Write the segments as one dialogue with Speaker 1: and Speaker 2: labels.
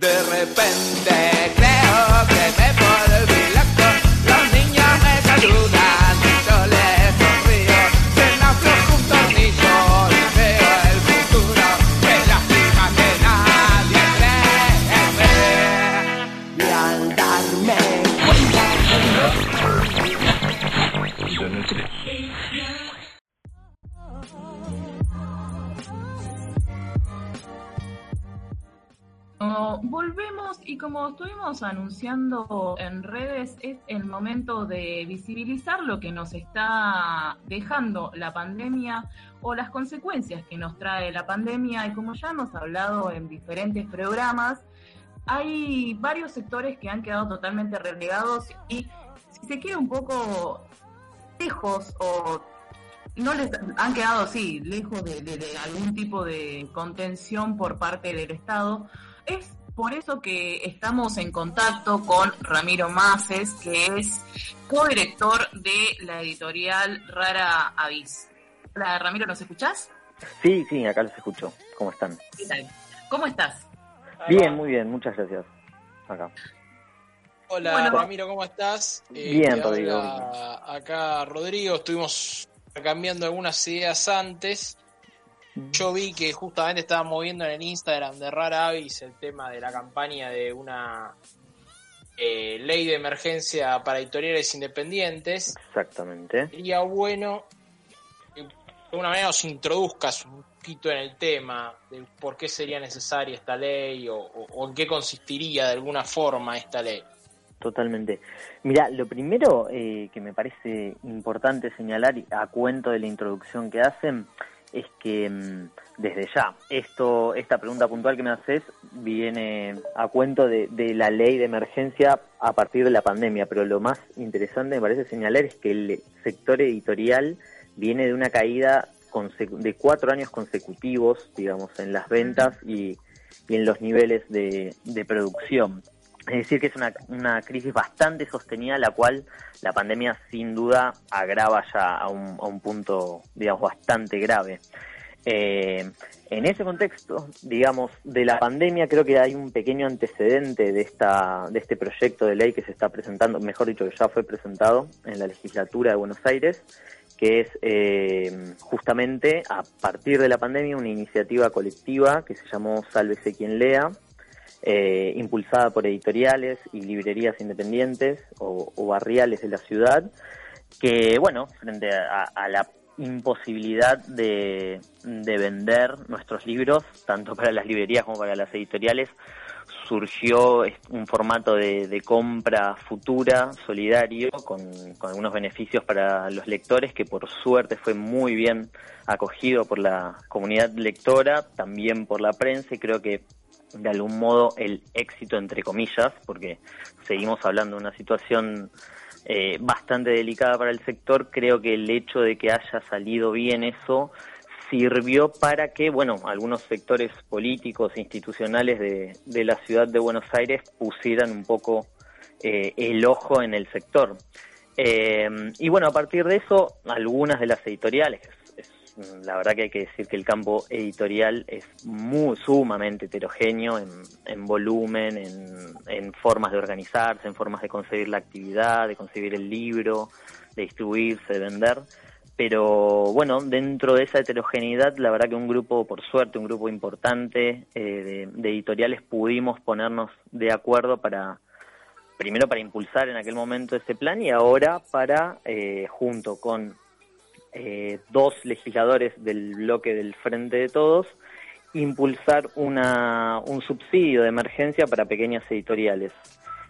Speaker 1: De repente en
Speaker 2: redes, es el momento de visibilizar lo que nos está dejando la pandemia o las consecuencias que nos trae la pandemia. Y como ya hemos hablado en diferentes programas, hay varios sectores que han quedado totalmente relegados y si se queda un poco lejos o no les han quedado sí lejos de algún tipo de contención por parte del Estado. Es por eso que estamos en contacto con Ramiro Maces, que es codirector de la editorial Rara Avis. Hola Ramiro, ¿nos escuchás?
Speaker 3: Sí, sí, acá los escucho. ¿Cómo están?
Speaker 2: ¿Qué tal? ¿Cómo estás?
Speaker 3: Bien, muy bien, muchas gracias. Acá.
Speaker 4: Hola
Speaker 2: Bueno.
Speaker 4: Ramiro, ¿cómo estás? Eh,
Speaker 3: Bien, Rodrigo.
Speaker 4: Acá Rodrigo, estuvimos cambiando algunas ideas antes. Yo vi que justamente estaban moviendo en el Instagram de Rara Avis el tema de la campaña de una eh, ley de emergencia para editoriales independientes.
Speaker 3: Exactamente.
Speaker 4: Sería bueno que de alguna manera nos introduzcas un poquito en el tema de por qué sería necesaria esta ley o, o- o en qué consistiría de alguna forma esta ley.
Speaker 3: Totalmente. Mira, lo primero eh, que me parece importante señalar a cuento de la introducción que hacen es que mm, desde ya, esto, esta pregunta puntual que me haces viene a cuento de, de la ley de emergencia a partir de la pandemia, pero lo más interesante me parece señalar es que el sector editorial viene de una caída de cuatro años consecutivos, digamos, en las ventas y, y en los niveles de, de producción. Es decir, que es una, una crisis bastante sostenida, la cual la pandemia sin duda agrava ya a un, punto, digamos, bastante grave. Eh, en ese contexto, digamos, de la pandemia, creo que hay un pequeño antecedente de, esta, de este proyecto de ley que se está presentando, mejor dicho, que ya fue presentado en la legislatura de Buenos Aires, que es eh, justamente a partir de la pandemia una iniciativa colectiva que se llamó Sálvese quien lea, eh, impulsada por editoriales y librerías independientes o, barriales de la ciudad, que, bueno, frente a, a la imposibilidad de, de vender nuestros libros, tanto para las librerías como para las editoriales, surgió un formato de, compra futura, solidario, con algunos beneficios para los lectores, que por suerte fue muy bien acogido por la comunidad lectora, también por la prensa, y creo que de algún modo el éxito entre comillas, porque seguimos hablando de una situación eh, bastante delicada para el sector, creo que el hecho de que haya salido bien eso sirvió para que, bueno, algunos sectores políticos e institucionales de, de la ciudad de Buenos Aires pusieran un poco eh, el ojo en el sector. Eh, y bueno, a partir de eso, algunas de las editoriales, es- es- la verdad que hay que decir que el campo editorial es muy sumamente heterogéneo en, en volumen, en, formas de organizarse, en formas de concebir la actividad, de concebir el libro, de distribuirse, de vender. Pero bueno, dentro de esa heterogeneidad, la verdad que un grupo, por suerte, un grupo importante eh, de, de editoriales pudimos ponernos de acuerdo para, primero para impulsar en aquel momento ese plan y ahora para, eh, junto con eh, dos legisladores del bloque del Frente de Todos, impulsar una, un subsidio de emergencia para pequeñas editoriales.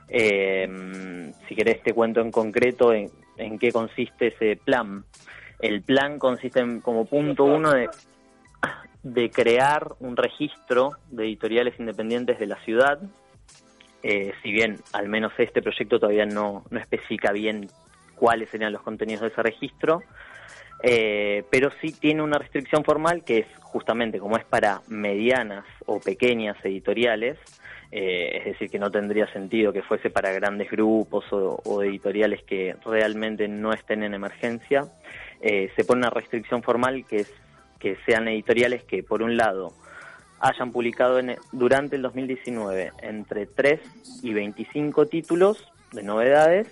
Speaker 3: Eh, si querés te cuento en concreto en, qué consiste ese plan. El plan consiste en, como punto uno de, de crear un registro de editoriales independientes de la ciudad. Eh, si bien al menos este proyecto todavía no, no especifica bien cuáles serían los contenidos de ese registro, eh, pero sí tiene una restricción formal que es justamente como es para medianas o pequeñas editoriales, eh, es decir, que no tendría sentido que fuese para grandes grupos o, editoriales que realmente no estén en emergencia, eh, se pone una restricción formal que es que sean editoriales que por un lado hayan publicado en- durante el 2019 entre 3 y 25 títulos de novedades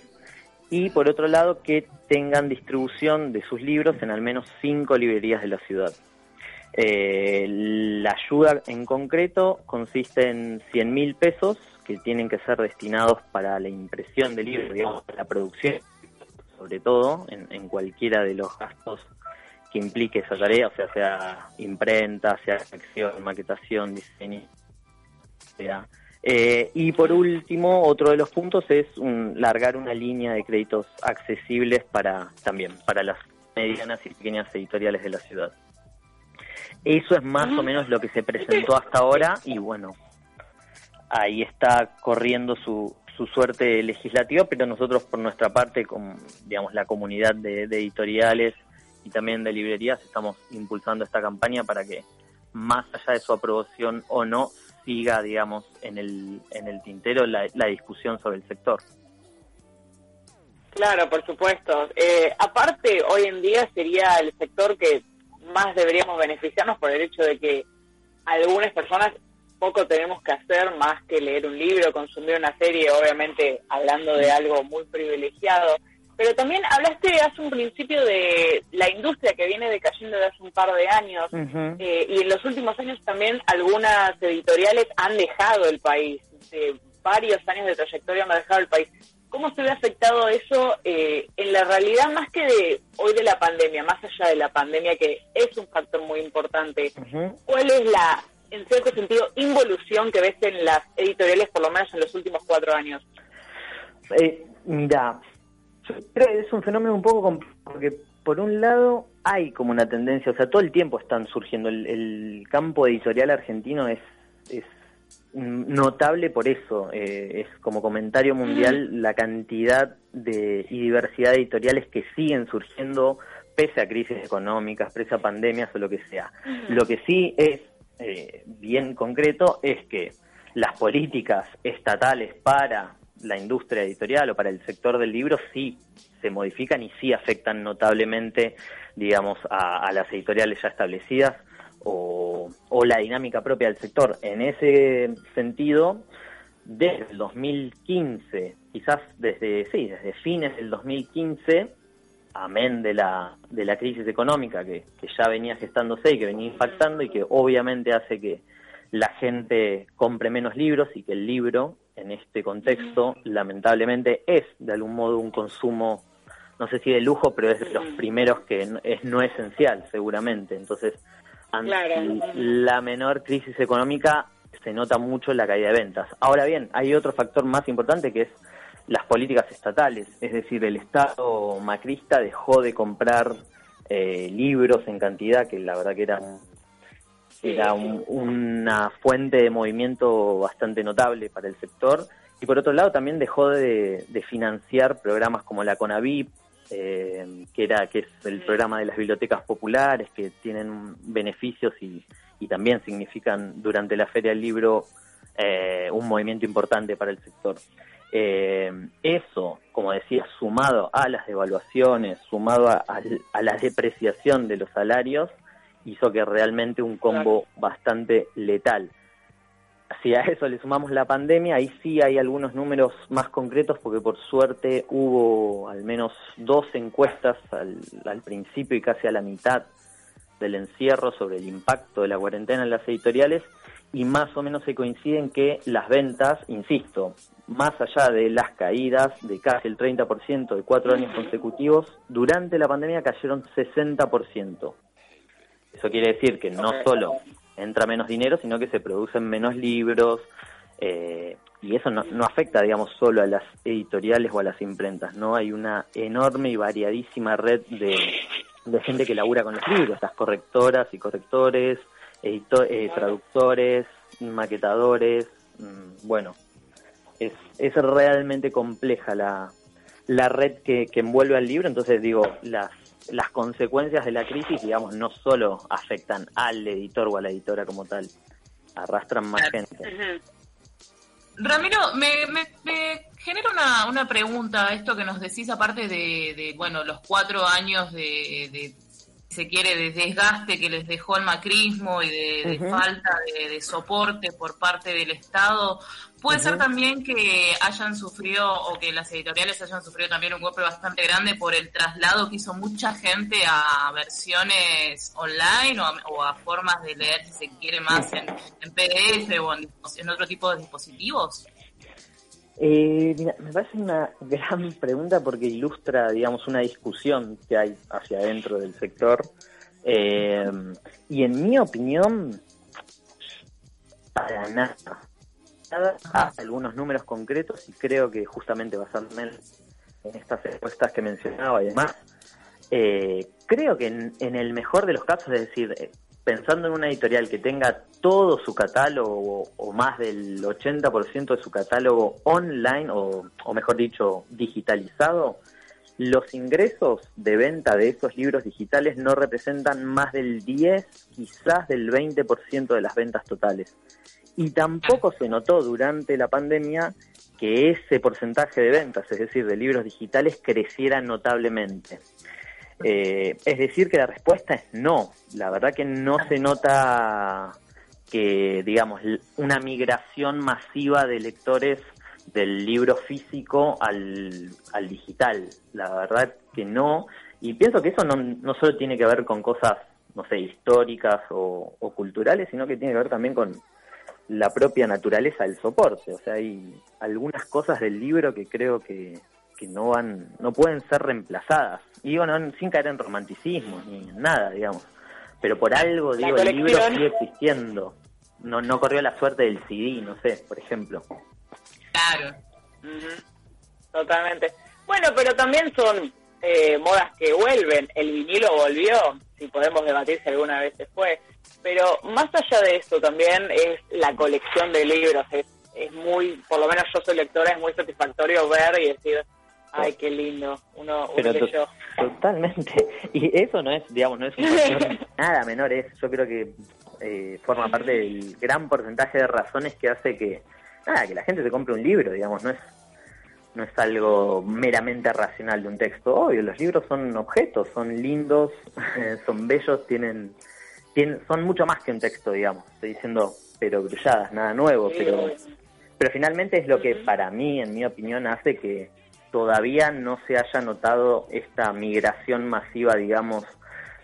Speaker 3: y por otro lado que tengan distribución de sus libros en al menos 5 librerías de la ciudad. Eh, la ayuda en concreto consiste en 100 mil pesos que tienen que ser destinados para la impresión de libros, digamos, para la producción, sobre todo en, en cualquiera de los gastos que implique esa tarea, o sea, sea imprenta, sea acción, maquetación, diseño, sea. Eh, y por último, otro de los puntos es un, largar una línea de créditos accesibles para también para las medianas y pequeñas editoriales de la ciudad. Eso es más o menos lo que se presentó hasta ahora y bueno, ahí está corriendo su, su suerte legislativa, pero nosotros por nuestra parte, con digamos la comunidad de, de editoriales y también de librerías, estamos impulsando esta campaña para que más allá de su aprobación o no, siga, digamos, en el, en el tintero la, la discusión sobre el sector.
Speaker 5: Claro, por supuesto. Eh, aparte, hoy en día sería el sector que más deberíamos beneficiarnos por el hecho de que algunas personas poco tenemos que hacer más que leer un libro, consumir una serie, obviamente hablando de algo muy privilegiado. Pero también hablaste hace un principio de la industria que viene decayendo de hace un par de años eh, y en los últimos años también algunas editoriales han dejado el país. De varios años de trayectoria han dejado el país. ¿Cómo se ve afectado eso eh, en la realidad más que de hoy de la pandemia, más allá de la pandemia que es un factor muy importante? ¿Cuál es la, en cierto sentido, involución que ves en las editoriales, por lo menos en los últimos cuatro años?
Speaker 3: Eh, mira, yo creo que es un fenómeno un poco complejo, porque por un lado hay como una tendencia, o sea, todo el tiempo están surgiendo, el, el campo editorial argentino es, es notable por eso, eh, es como comentario mundial la cantidad de y diversidad de editoriales que siguen surgiendo pese a crisis económicas, pese a pandemias o lo que sea. Lo que sí es eh, bien concreto es que las políticas estatales para la industria editorial o para el sector del libro sí se modifican y sí afectan notablemente, digamos, a, las editoriales ya establecidas o, o la dinámica propia del sector. En ese sentido, desde el 2015, quizás desde, sí, desde fines del 2015, amén de la, de la crisis económica que, que ya venía gestándose y que venía impactando y que obviamente hace que la gente compre menos libros y que el libro en este contexto lamentablemente es de algún modo un consumo no sé si de lujo pero es de los primeros que es no esencial seguramente. Entonces ante
Speaker 5: Claro.
Speaker 3: la menor crisis económica se nota mucho la caída de ventas. Ahora bien hay otro factor más importante que es las políticas estatales. Es decir el estado macrista dejó de comprar eh, libros en cantidad que la verdad que era un- era un- una fuente de movimiento bastante notable para el sector. Y por otro lado también dejó de, de financiar programas como la CONAVIP eh, que era que es el programa de las bibliotecas populares que tienen beneficios y, y también significan durante la feria del libro eh, un movimiento importante para el sector. Eh, eso como decía sumado a las devaluaciones sumado a- a- a la depreciación de los salarios hizo que realmente un combo bastante letal. Si a eso le sumamos la pandemia, ahí sí hay algunos números más concretos porque por suerte hubo al menos dos encuestas al, al principio y casi a la mitad del encierro sobre el impacto de la cuarentena en las editoriales y más o menos se coinciden que las ventas, insisto, más allá de las caídas de casi el 30% de cuatro años consecutivos, durante la pandemia cayeron 60%. Eso quiere decir que no solo entra menos dinero, sino que se producen menos libros, eh, y eso no, no afecta, digamos, solo a las editoriales o a las imprentas, ¿no? Hay una enorme y variadísima red de, de gente que labura con los libros, las correctoras y correctores, edito- eh, traductores, maquetadores, mm, bueno, es, es realmente compleja la, la red que, que envuelve al libro, entonces digo, las, las consecuencias de la crisis, digamos, no solo afectan al editor o a la editora como tal, arrastran más gente.
Speaker 2: Ramiro, me, me, me genera una, una pregunta esto que nos decís, aparte de, de, bueno, los cuatro años de, de se quiere, de desgaste que les dejó el macrismo y de, falta de, soporte por parte del Estado. Puede ser también que hayan sufrido o que las editoriales hayan sufrido también un golpe bastante grande por el traslado que hizo mucha gente a versiones online o a, formas de leer, si se quiere, más en, PDF o en otro tipo de dispositivos.
Speaker 3: Eh, mira, me parece una gran pregunta porque ilustra, digamos, una discusión que hay hacia adentro del sector. Eh, y en mi opinión, para nada. Nada, algunos números concretos y creo que justamente basándome en estas encuestas que mencionaba y demás, eh, creo que en, el mejor de los casos, es decir, pensando en una editorial que tenga todo su catálogo o más del 80% de su catálogo online o, mejor dicho digitalizado, los ingresos de venta de esos libros digitales no representan más del 10, quizás del 20% de las ventas totales. Y tampoco se notó durante la pandemia que ese porcentaje de ventas, es decir, de libros digitales, creciera notablemente. Eh, es decir, que la respuesta es no. La verdad que no se nota que, digamos, una migración masiva de lectores del libro físico al, digital. La verdad que no. Y pienso que eso no, no solo tiene que ver con cosas, no sé, históricas o, o culturales, sino que tiene que ver también con la propia naturaleza del soporte. O sea, hay algunas cosas del libro que creo que que no van, no pueden ser reemplazadas. Y bueno, sin caer en romanticismo ni nada, digamos. Pero por algo, digo, el libro sigue existiendo. No, no corrió la suerte del CD, no sé, por ejemplo.
Speaker 2: Claro.
Speaker 5: Totalmente. Bueno, pero también son eh, modas que vuelven. El vinilo volvió, si podemos debatir si alguna vez se fue. Pero más allá de eso también es la colección de libros. Es, es muy, por lo menos yo soy lectora, es muy satisfactorio ver y decir, Ay, qué lindo, uno, Pero yo.
Speaker 3: Totalmente. Y eso no es, digamos, no es un factor nada menor, es, yo creo que eh, forma parte del gran porcentaje de razones que hace que, nada, que la gente se compre un libro, digamos, no es no es algo meramente racional de un texto. Obvio, los libros son objetos, son lindos, son bellos, tienen, tienen, son mucho más que un texto, digamos. Estoy diciendo, pero grulladas, nada nuevo, pero, pero finalmente es lo que para mí, en mi opinión, hace que, todavía no se haya notado esta migración masiva, digamos,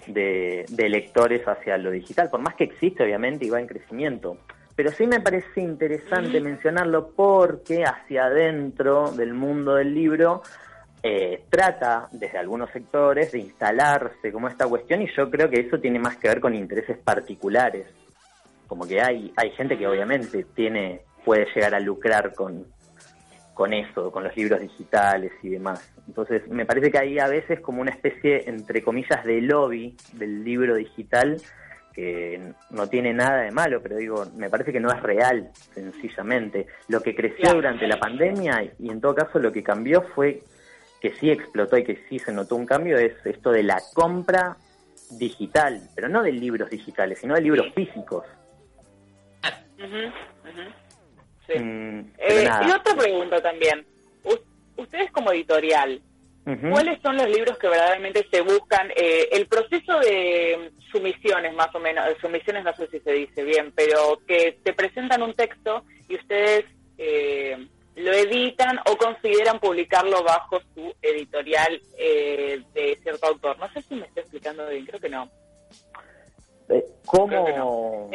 Speaker 3: de, lectores hacia lo digital, por más que existe obviamente y va en crecimiento. Pero sí me parece interesante mencionarlo porque hacia adentro del mundo del libro eh, trata desde algunos sectores de instalarse como esta cuestión y yo creo que eso tiene más que ver con intereses particulares. Como que hay, hay gente que obviamente tiene, puede llegar a lucrar con, con eso, con los libros digitales y demás. Entonces, me parece que hay a veces como una especie, entre comillas, de lobby del libro digital que no tiene nada de malo, pero digo, me parece que no es real, sencillamente. Lo que creció durante la pandemia y en todo caso lo que cambió fue que sí explotó y que sí se notó un cambio es esto de la compra digital, pero no de libros digitales, sino de libros físicos.
Speaker 5: Mm, eh, y otra pregunta también. ustedes como editorial, ¿cuáles son los libros que verdaderamente se buscan? Eh, el proceso de sumisiones, más o menos, sumisiones no sé si se dice bien, pero que te presentan un texto y ustedes eh, lo editan o consideran publicarlo bajo su editorial de cierto autor. No sé si me estoy explicando bien, creo que no.
Speaker 3: ¿Cómo?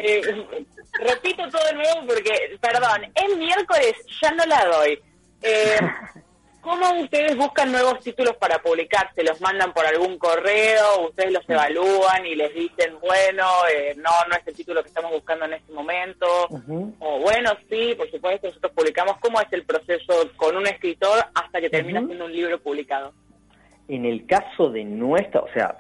Speaker 5: repito todo de nuevo porque, perdón, es miércoles, ya no la doy. Eh, ¿Cómo ustedes buscan nuevos títulos para publicar? ¿Se los mandan por algún correo? ¿Ustedes los evalúan y les dicen, bueno, eh, no, no es el título que estamos buscando en este momento? O bueno, sí, por supuesto, nosotros publicamos. ¿Cómo es el proceso con un escritor hasta que termina siendo un libro publicado?
Speaker 3: En el caso de nuestra, o sea,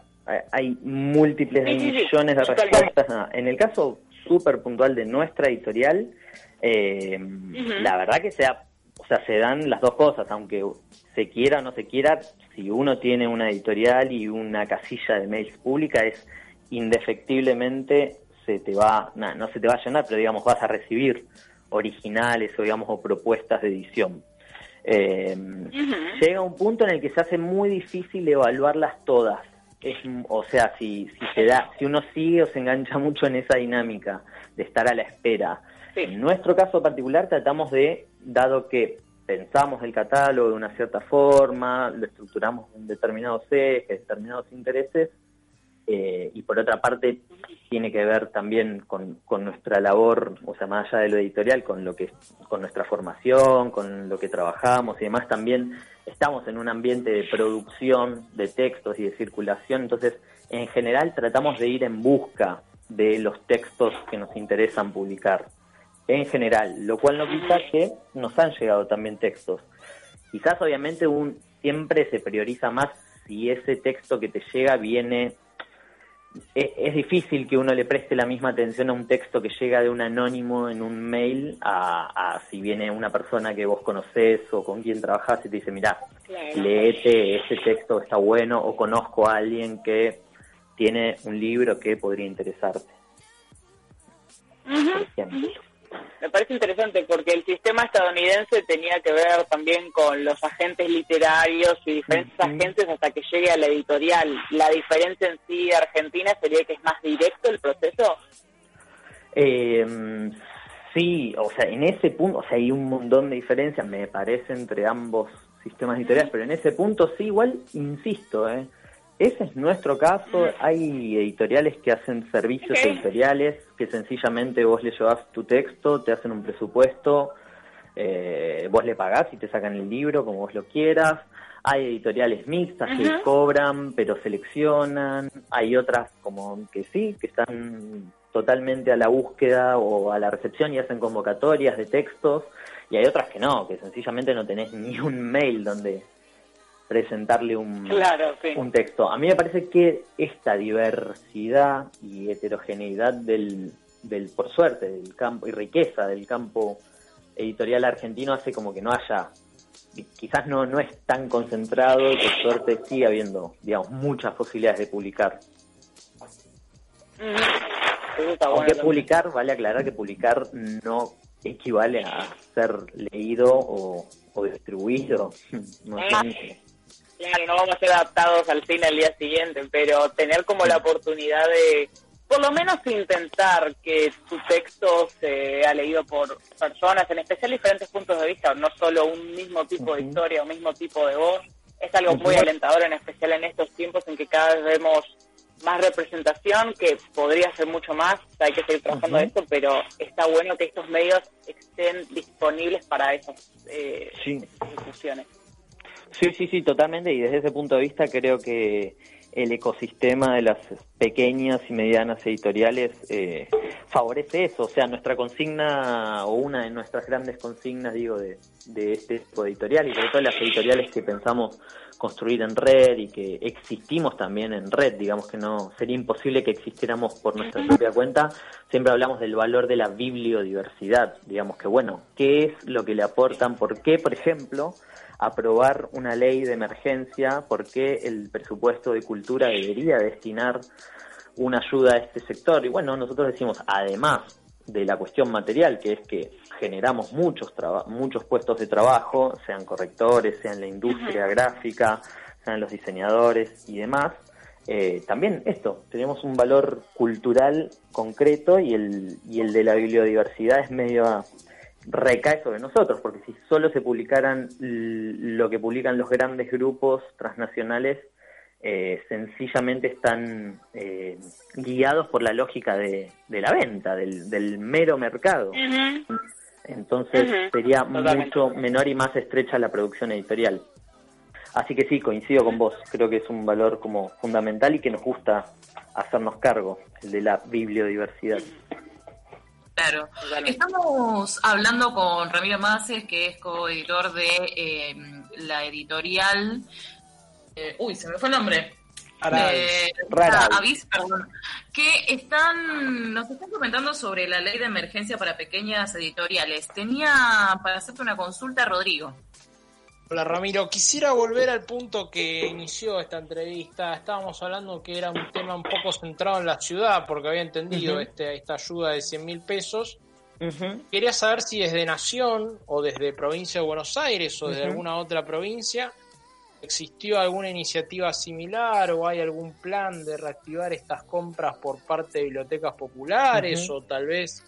Speaker 3: hay múltiples millones de respuestas. En el caso súper puntual de nuestra editorial, eh, la verdad que sea, o sea, se dan las dos cosas, aunque se quiera o no se quiera, si uno tiene una editorial y una casilla de mails pública, es indefectiblemente se te va, no se te va a llenar, pero digamos vas a recibir originales o digamos o propuestas de edición. Eh, llega un punto en el que se hace muy difícil evaluarlas todas es, o sea, si, si se da, si uno sigue o se engancha mucho en esa dinámica de estar a la espera. En nuestro caso particular tratamos de, dado que pensamos el catálogo de una cierta forma, lo estructuramos en determinados ejes, determinados intereses, eh, y por otra parte tiene que ver también con, con, nuestra labor, o sea, más allá de lo editorial, con lo que con nuestra formación, con lo que trabajamos y demás, también estamos en un ambiente de producción de textos y de circulación, entonces en general tratamos de ir en busca de los textos que nos interesan publicar, en general, lo cual no quita que nos han llegado también textos. Quizás obviamente un siempre se prioriza más si ese texto que te llega viene es, difícil que uno le preste la misma atención a un texto que llega de un anónimo en un mail a, si viene una persona que vos conocés o con quien trabajás y te dice, mira, leete, ese texto está bueno o conozco a alguien que tiene un libro que podría interesarte.
Speaker 5: Me parece interesante porque el sistema estadounidense tenía que ver también con los agentes literarios y diferentes agentes hasta que llegue a la editorial. La diferencia en sí de Argentina sería que es más directo el proceso.
Speaker 3: Eh, sí, o sea, en ese punto, o sea, hay un montón de diferencias, me parece, entre ambos sistemas editoriales, pero en ese punto sí, igual, insisto, ¿eh? Ese es nuestro caso. Hay editoriales que hacen servicios editoriales que sencillamente vos le llevas tu texto, te hacen un presupuesto, eh, vos le pagás y te sacan el libro como vos lo quieras. Hay editoriales mixtas que cobran pero seleccionan. Hay otras como que sí, que están totalmente a la búsqueda o a la recepción y hacen convocatorias de textos. Y hay otras que no, que sencillamente no tenés ni un mail donde presentarle un, un texto. A mí me parece que esta diversidad y heterogeneidad del, del, por suerte, del campo y riqueza del campo editorial argentino hace como que no haya, quizás no, no es tan concentrado y por suerte sigue habiendo, digamos, muchas posibilidades de publicar. Aunque publicar, vale aclarar que publicar no equivale a ser leído o, o distribuido. No sé,
Speaker 5: Claro, no vamos a ser adaptados al cine al día siguiente, pero tener como la oportunidad de, por lo menos intentar que tu texto sea leído por personas, en especial diferentes puntos de vista, no solo un mismo tipo de historia, un mismo tipo de voz, es algo muy alentador, en especial en estos tiempos en que cada vez vemos más representación, que podría ser mucho más, hay que seguir trabajando esto, pero está bueno que estos medios estén disponibles para esas, eh, esas discusiones.
Speaker 3: Sí, sí, sí, totalmente. Y desde ese punto de vista creo que el ecosistema de las pequeñas y medianas editoriales eh, favorece eso. O sea, nuestra consigna, o una de nuestras grandes consignas, digo, de, de este tipo de editorial, y sobre todo las editoriales que pensamos construir en red y que existimos también en red, digamos que no sería imposible que existiéramos por nuestra propia cuenta, siempre hablamos del valor de la bibliodiversidad, digamos que bueno, ¿qué es lo que le aportan? ¿Por qué, por ejemplo, aprobar una ley de emergencia, por qué el presupuesto de cultura debería destinar una ayuda a este sector. Y bueno, nosotros decimos, además de la cuestión material, que es que generamos muchos, muchos puestos de trabajo, sean correctores, sean la industria gráfica, sean los diseñadores y demás, eh, también esto, tenemos un valor cultural concreto y el, y el de la bibliodiversidad es medio recae sobre nosotros, porque si solo se publicaran lo que publican los grandes grupos transnacionales, eh, sencillamente están eh, guiados por la lógica de, la venta, del, mero mercado. Entonces sería mucho menor y más estrecha la producción editorial. Así que sí, coincido con vos, creo que es un valor como fundamental y que nos gusta hacernos cargo, el de la bibliodiversidad.
Speaker 2: Claro. Estamos hablando con Ramiro Maces, que es coeditor de eh, la editorial. Eh, uy, se me fue el nombre. Avis, perdón, que están, nos están comentando sobre la ley de emergencia para pequeñas editoriales. Tenía para hacerte una consulta, Rodrigo.
Speaker 4: Hola Ramiro, quisiera volver al punto que inició esta entrevista. Estábamos hablando que era un tema un poco centrado en la ciudad, porque había entendido este, esta ayuda de 100 mil pesos. Quería saber si desde Nación o desde provincia de Buenos Aires o desde alguna otra provincia ¿Existió alguna iniciativa similar o hay algún plan de reactivar estas compras por parte de bibliotecas populares o tal vez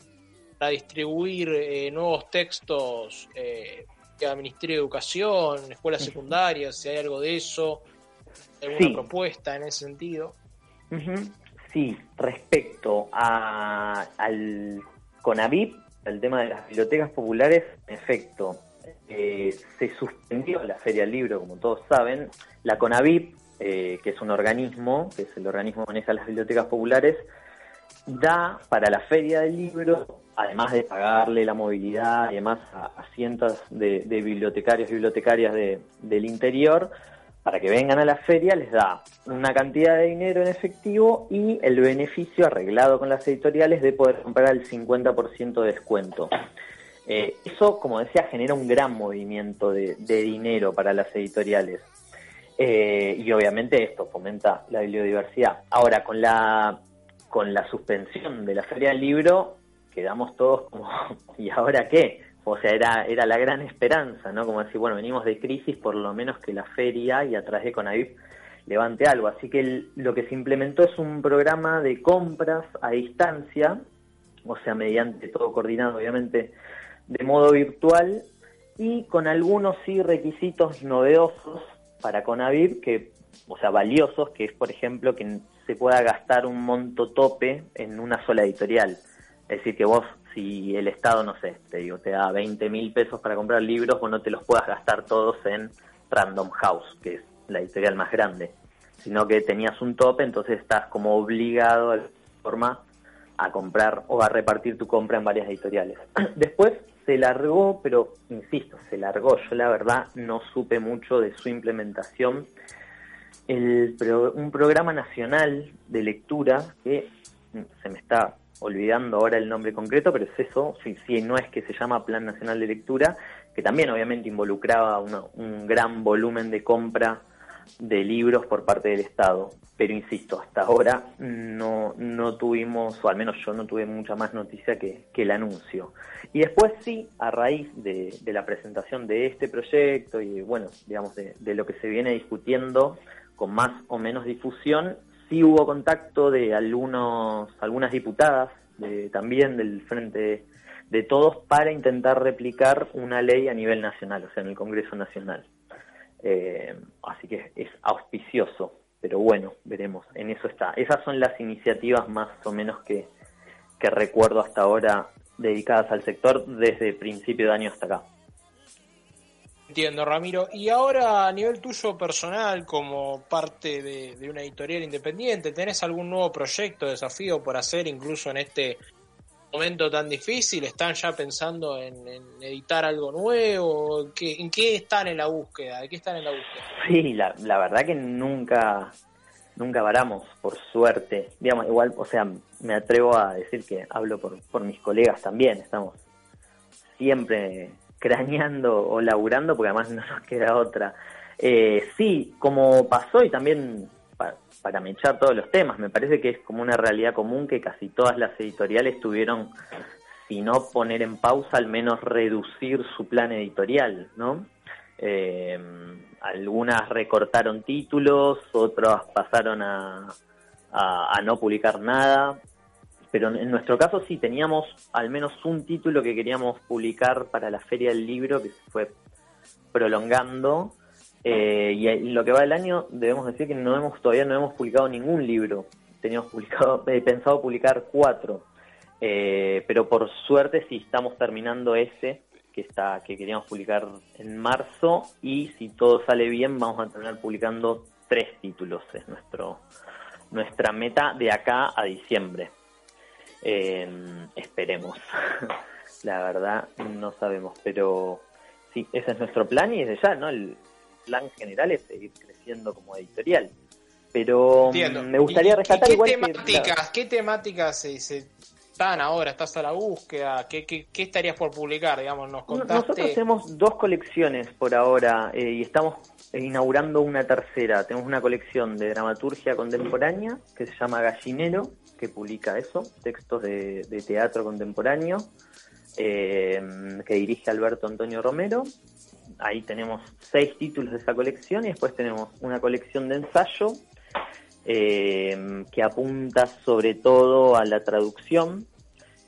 Speaker 4: para distribuir eh, nuevos textos eh, Ministerio de Educación, escuelas secundarias, si hay algo de eso, alguna propuesta en ese sentido?
Speaker 3: Sí, respecto a, al CONAVIP, el tema de las bibliotecas populares, en efecto, eh, se suspendió la Feria del Libro, como todos saben. La CONAVIP, eh, que es un organismo, que es el organismo que maneja las bibliotecas populares, da para la Feria del Libro, además de pagarle la movilidad y además a, cientos de, bibliotecarios y bibliotecarias del interior, para que vengan a la feria les da una cantidad de dinero en efectivo y el beneficio arreglado con las editoriales de poder comprar el 50% de descuento. Eh, eso, como decía, genera un gran movimiento de, dinero para las editoriales. Eh, y obviamente esto fomenta la biodiversidad. Ahora, con la, con la suspensión de la Feria del Libro, quedamos todos como, ¿y ahora qué? O sea, era, era la gran esperanza, ¿no? Como decir, bueno, venimos de crisis, por lo menos que la feria y a través de Conavip levante algo. Así que lo que se implementó es un programa de compras a distancia, o sea, mediante todo coordinado, obviamente, de modo virtual y con algunos sí requisitos novedosos para Conavip que, o sea, valiosos, que es por ejemplo que se pueda gastar un monto tope en una sola editorial. Es decir, que vos, si el Estado, no sé, te digo, te da 20 mil pesos para comprar libros, vos no te los puedas gastar todos en Random House, que es la editorial más grande, sino que tenías un tope, entonces estás como obligado de forma a comprar o a repartir tu compra en varias editoriales. Después se largó, pero insisto, se largó. Yo la verdad no supe mucho de su implementación. El, un programa nacional de lectura que se me está olvidando ahora el nombre concreto, pero es eso, si, no es que se llama Plan Nacional de Lectura, que también obviamente involucraba un gran volumen de compra de libros por parte del Estado. Pero insisto, hasta ahora no, no tuvimos, o al menos yo no tuve mucha más noticia que, el anuncio. Y después sí, a raíz de, la presentación de este proyecto y bueno, digamos, de, lo que se viene discutiendo con más o menos difusión, sí hubo contacto de algunos, algunas diputadas también del Frente de Todos para intentar replicar una ley a nivel nacional, o sea, en el Congreso Nacional. Eh, así que es auspicioso, pero bueno, veremos, en eso está. Esas son las iniciativas más o menos que, que recuerdo hasta ahora dedicadas al sector desde principio de año hasta acá.
Speaker 4: Entiendo, Ramiro. Y ahora, a nivel tuyo personal, como parte de, de, una editorial independiente, ¿tenés algún nuevo proyecto, desafío por hacer, incluso en este momento tan difícil? ¿Están ya pensando en, editar algo nuevo? ¿En qué están en la búsqueda? ¿De qué están en la búsqueda?
Speaker 3: Sí, la, la verdad que nunca, nunca varamos, por suerte. Digamos, igual, o sea, me atrevo a decir que hablo por, por mis colegas también. Estamos siempre craneando o laburando, porque además no nos queda otra. Eh, sí, como pasó y también para mechar todos los temas. Me parece que es como una realidad común que casi todas las editoriales tuvieron, si no poner en pausa, al menos reducir su plan editorial, ¿no? Eh, algunas recortaron títulos, otras pasaron a, a, no publicar nada, pero en nuestro caso sí teníamos al menos un título que queríamos publicar para la Feria del Libro que se fue prolongando eh, y lo que va del año, debemos decir que no hemos todavía no hemos publicado ningún libro. Teníamos publicado, eh, pensado publicar cuatro, eh, pero por suerte sí estamos terminando ese que está que queríamos publicar en marzo y si todo sale bien vamos a terminar publicando tres títulos es nuestro nuestra meta de acá a diciembre. Esperemos. La verdad no sabemos, pero sí, ese es nuestro plan y desde ya, ¿no? El, plan general es seguir creciendo como editorial. Pero mm, me gustaría rescatar
Speaker 4: qué
Speaker 3: igual
Speaker 4: temáticas, ¿Qué temáticas se, están ahora? ¿Estás a la búsqueda? ¿Qué, qué, estarías por publicar? Digamos, nos contaste...
Speaker 3: Nosotros tenemos dos colecciones por ahora eh, y estamos inaugurando una tercera. Tenemos una colección de dramaturgia contemporánea que se llama Gallinero, que publica eso, textos de, teatro contemporáneo, eh, que dirige Alberto Antonio Romero. Ahí tenemos seis títulos de esa colección y después tenemos una colección de ensayo eh, que apunta sobre todo a la traducción.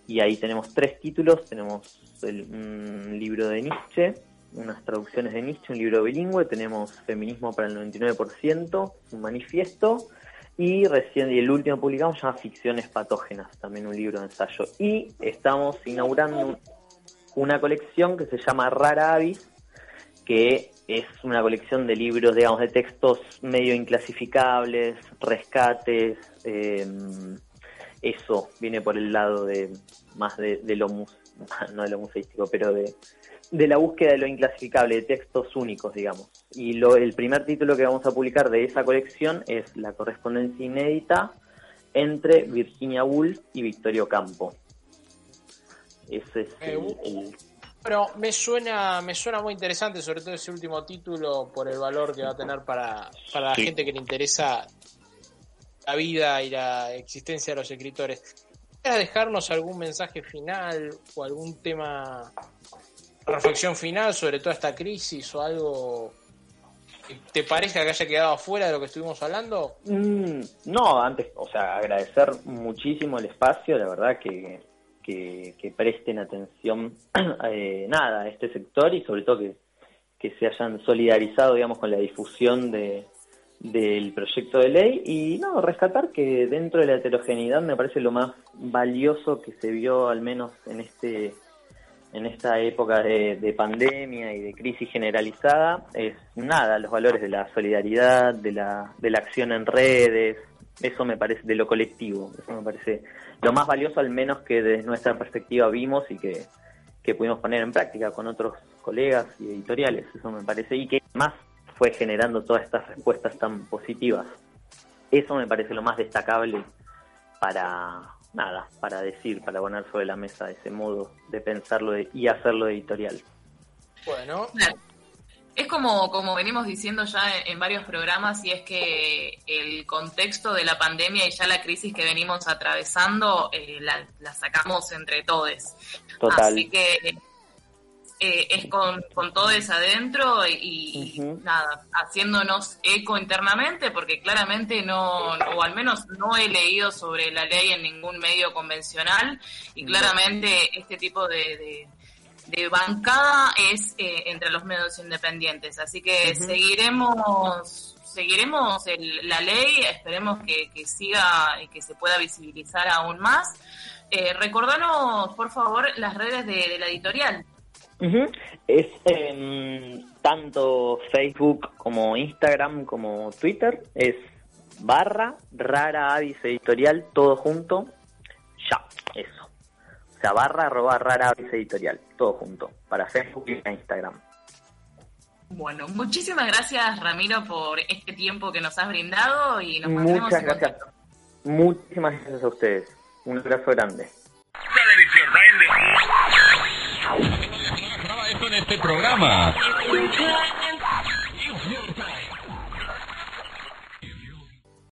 Speaker 3: Y ahí tenemos tres títulos, tenemos el, un libro de Nietzsche, unas traducciones de Nietzsche, un libro bilingüe, tenemos Feminismo para el 99%, un manifiesto, y recién, el último publicamos se llama Ficciones Patógenas, también un libro de ensayo. Y estamos inaugurando una colección que se llama Rara Avis, que es una colección de libros, digamos, de textos medio inclasificables, rescates, eh, eso viene por el lado de más de, lo no de lo museístico, pero de, de la búsqueda de lo inclasificable, de textos únicos, digamos. Y lo, el primer título que vamos a publicar de esa colección es La correspondencia inédita entre Virginia Woolf y Victorio Campo. Ese es
Speaker 4: Eh,
Speaker 3: el,
Speaker 4: Pero me suena, me suena muy interesante, sobre todo ese último título, por el valor que va a tener para, para la
Speaker 3: Sí.
Speaker 4: gente que le interesa la vida y la existencia de los escritores. ¿Quieres dejarnos algún mensaje final o algún tema, reflexión final sobre toda esta crisis o algo que te parezca que haya quedado afuera de lo que estuvimos hablando?
Speaker 3: Mm, no, antes, o sea, agradecer muchísimo el espacio, la verdad que, que, que presten atención eh, nada a este sector y sobre todo que, que se hayan solidarizado, digamos, con la difusión de, del proyecto de ley y no, rescatar que dentro de la heterogeneidad me parece lo más valioso que se vio al menos en este en esta época de, de pandemia y de crisis generalizada es nada, los valores de la solidaridad, de la, de la acción en redes, eso me parece de lo colectivo, eso me parece lo más valioso al menos que desde nuestra perspectiva vimos y que, que pudimos poner en práctica con otros colegas y editoriales, eso me parece, y que más fue generando todas estas respuestas tan positivas. Eso me parece lo más destacable para nada, para decir, para poner sobre la mesa ese modo de pensarlo de- y hacerlo editorial.
Speaker 4: Bueno.
Speaker 2: Es como, como venimos diciendo ya en, en varios programas, y es que el contexto de la pandemia y ya la crisis que venimos atravesando eh, la, la sacamos entre todos.
Speaker 3: Total.
Speaker 2: Así que eh, es con, con todos adentro y, nada, haciéndonos eco internamente, porque claramente no, o al menos no he leído sobre la ley en ningún medio convencional, y claramente este tipo de, de- de bancada es eh, entre los medios independientes. Así que seguiremos seguiremos el- la ley, esperemos que, que siga y que se pueda visibilizar aún más. Eh, recordanos, por favor, las redes de, de la editorial.
Speaker 3: Ujú. Es en tanto Facebook como Instagram como Twitter, es barra rara avis editorial, todo junto, ya, eso. O sea, barra arroba rara avis editorial, todo junto, para Facebook y para Instagram.
Speaker 2: Bueno, muchísimas gracias Ramiro por este tiempo que nos has brindado y nos
Speaker 3: Muchas
Speaker 2: en
Speaker 3: gracias.
Speaker 2: contacto.
Speaker 3: Muchísimas gracias a ustedes. Un abrazo grande.
Speaker 6: Este programa.